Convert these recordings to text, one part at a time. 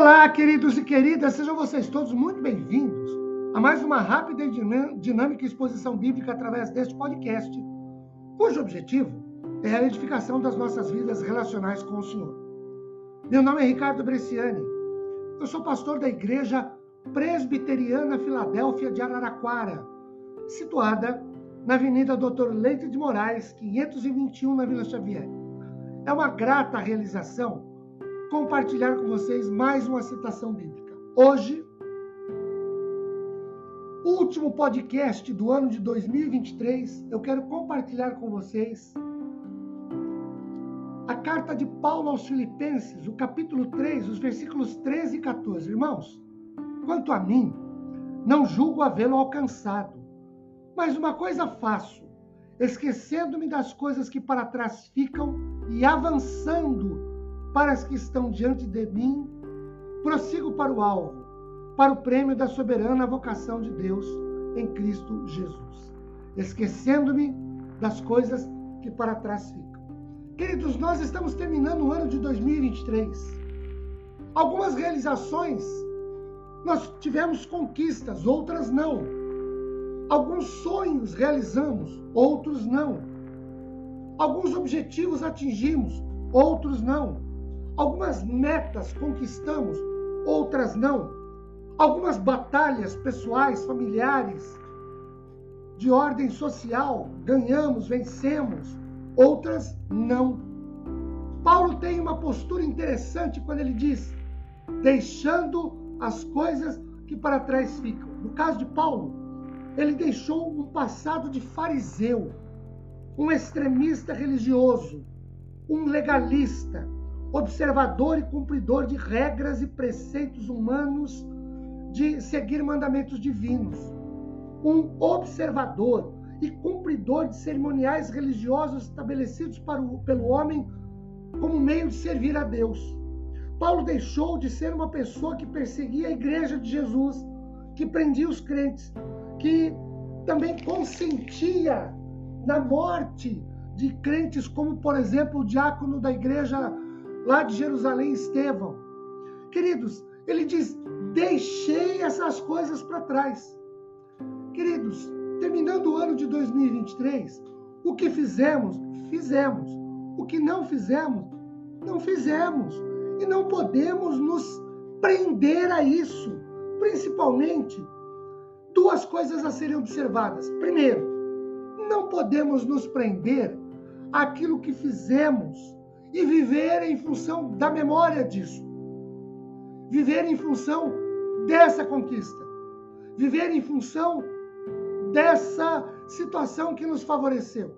Olá, queridos e queridas, sejam vocês todos muito bem-vindos a mais uma rápida e dinâmica exposição bíblica através deste podcast, cujo objetivo é a edificação das nossas vidas relacionais com o Senhor. Meu nome é Ricardo Bresciani, eu sou pastor da Igreja Presbiteriana Filadélfia de Araraquara, situada na Avenida Doutor Leite de Moraes, 521, na Vila Xavier. É uma grata realização compartilhar com vocês mais uma citação bíblica. Hoje, último podcast do ano de 2023, eu quero compartilhar com vocês a carta de Paulo aos Filipenses, o capítulo 3, os versículos 13 e 14. Irmãos, quanto a mim, não julgo havê-lo alcançado, mas uma coisa faço, esquecendo-me das coisas que para trás ficam e avançando para as que estão diante de mim, prossigo para o alvo, para o prêmio da soberana vocação de Deus em Cristo Jesus, esquecendo-me das coisas que para trás ficam. Queridos, nós estamos terminando o ano de 2023. Algumas realizações nós tivemos conquistas, outras não. Alguns sonhos realizamos, outros não. Alguns objetivos atingimos, outros não. Algumas metas conquistamos, outras não. Algumas batalhas pessoais, familiares, de ordem social, ganhamos, vencemos, outras não. Paulo tem uma postura interessante quando ele diz: deixando as coisas que para trás ficam. No caso de Paulo, ele deixou um passado de fariseu, um extremista religioso, um legalista, observador e cumpridor de regras e preceitos humanos de seguir mandamentos divinos, um observador e cumpridor de cerimoniais religiosos estabelecidos o, pelo homem como meio de servir a Deus. Paulo deixou de ser uma pessoa que perseguia a igreja de Jesus, que prendia os crentes, que também consentia na morte de crentes, como por exemplo o diácono da igreja lá de Jerusalém, Estevão. Queridos, ele diz: deixei essas coisas para trás. Queridos, terminando o ano de 2023, o que fizemos, fizemos. O que não fizemos, não fizemos. E não podemos nos prender a isso. Principalmente, duas coisas a serem observadas. Primeiro, não podemos nos prender àquilo que fizemos e viver em função da memória disso. Viver em função dessa conquista. Viver em função dessa situação que nos favoreceu.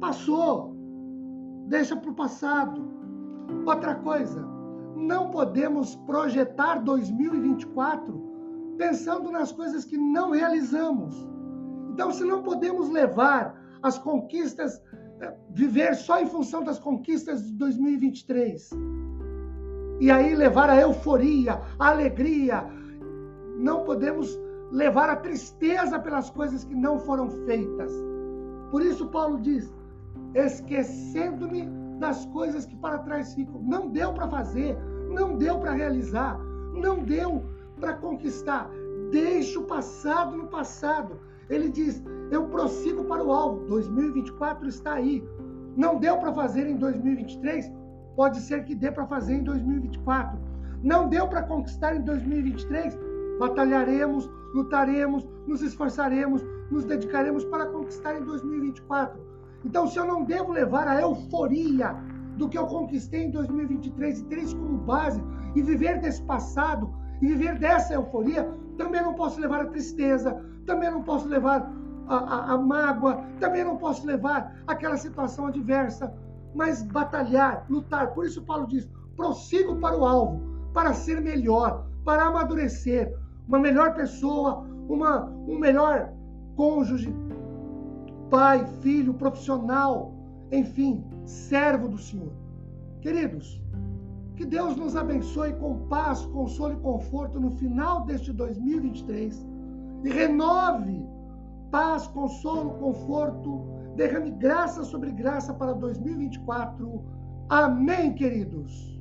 Passou, deixa para o passado. Outra coisa, não podemos projetar 2024 pensando nas coisas que não realizamos. Então, se não podemos levar as conquistas viver só em função das conquistas de 2023. E aí levar a euforia, a alegria. Não podemos levar a tristeza pelas coisas que não foram feitas. Por isso Paulo diz: esquecendo-me das coisas que para trás ficam. Não deu para fazer, não deu para realizar, não deu para conquistar. Deixe o passado no passado. Ele diz: Eu prossigo para o alvo. 2024 está aí. Não deu para fazer em 2023? Pode ser que dê para fazer em 2024. Não deu para conquistar em 2023? Batalharemos, lutaremos, nos esforçaremos, nos dedicaremos para conquistar em 2024. Então, se eu não devo levar a euforia do que eu conquistei em 2023 e ter isso como base e viver desse passado e viver dessa euforia, também não posso levar a tristeza, também não posso levar a, a, a mágoa, também não posso levar aquela situação adversa, mas batalhar, lutar. Por isso Paulo diz: prossigo para o alvo, para ser melhor, para amadurecer, uma melhor pessoa, uma, um melhor cônjuge, pai, filho, profissional, enfim, servo do Senhor. Queridos, que Deus nos abençoe com paz, consolo e conforto no final deste 2023 e renove paz, consolo, conforto, derrame graça sobre graça para 2024. Amém, queridos.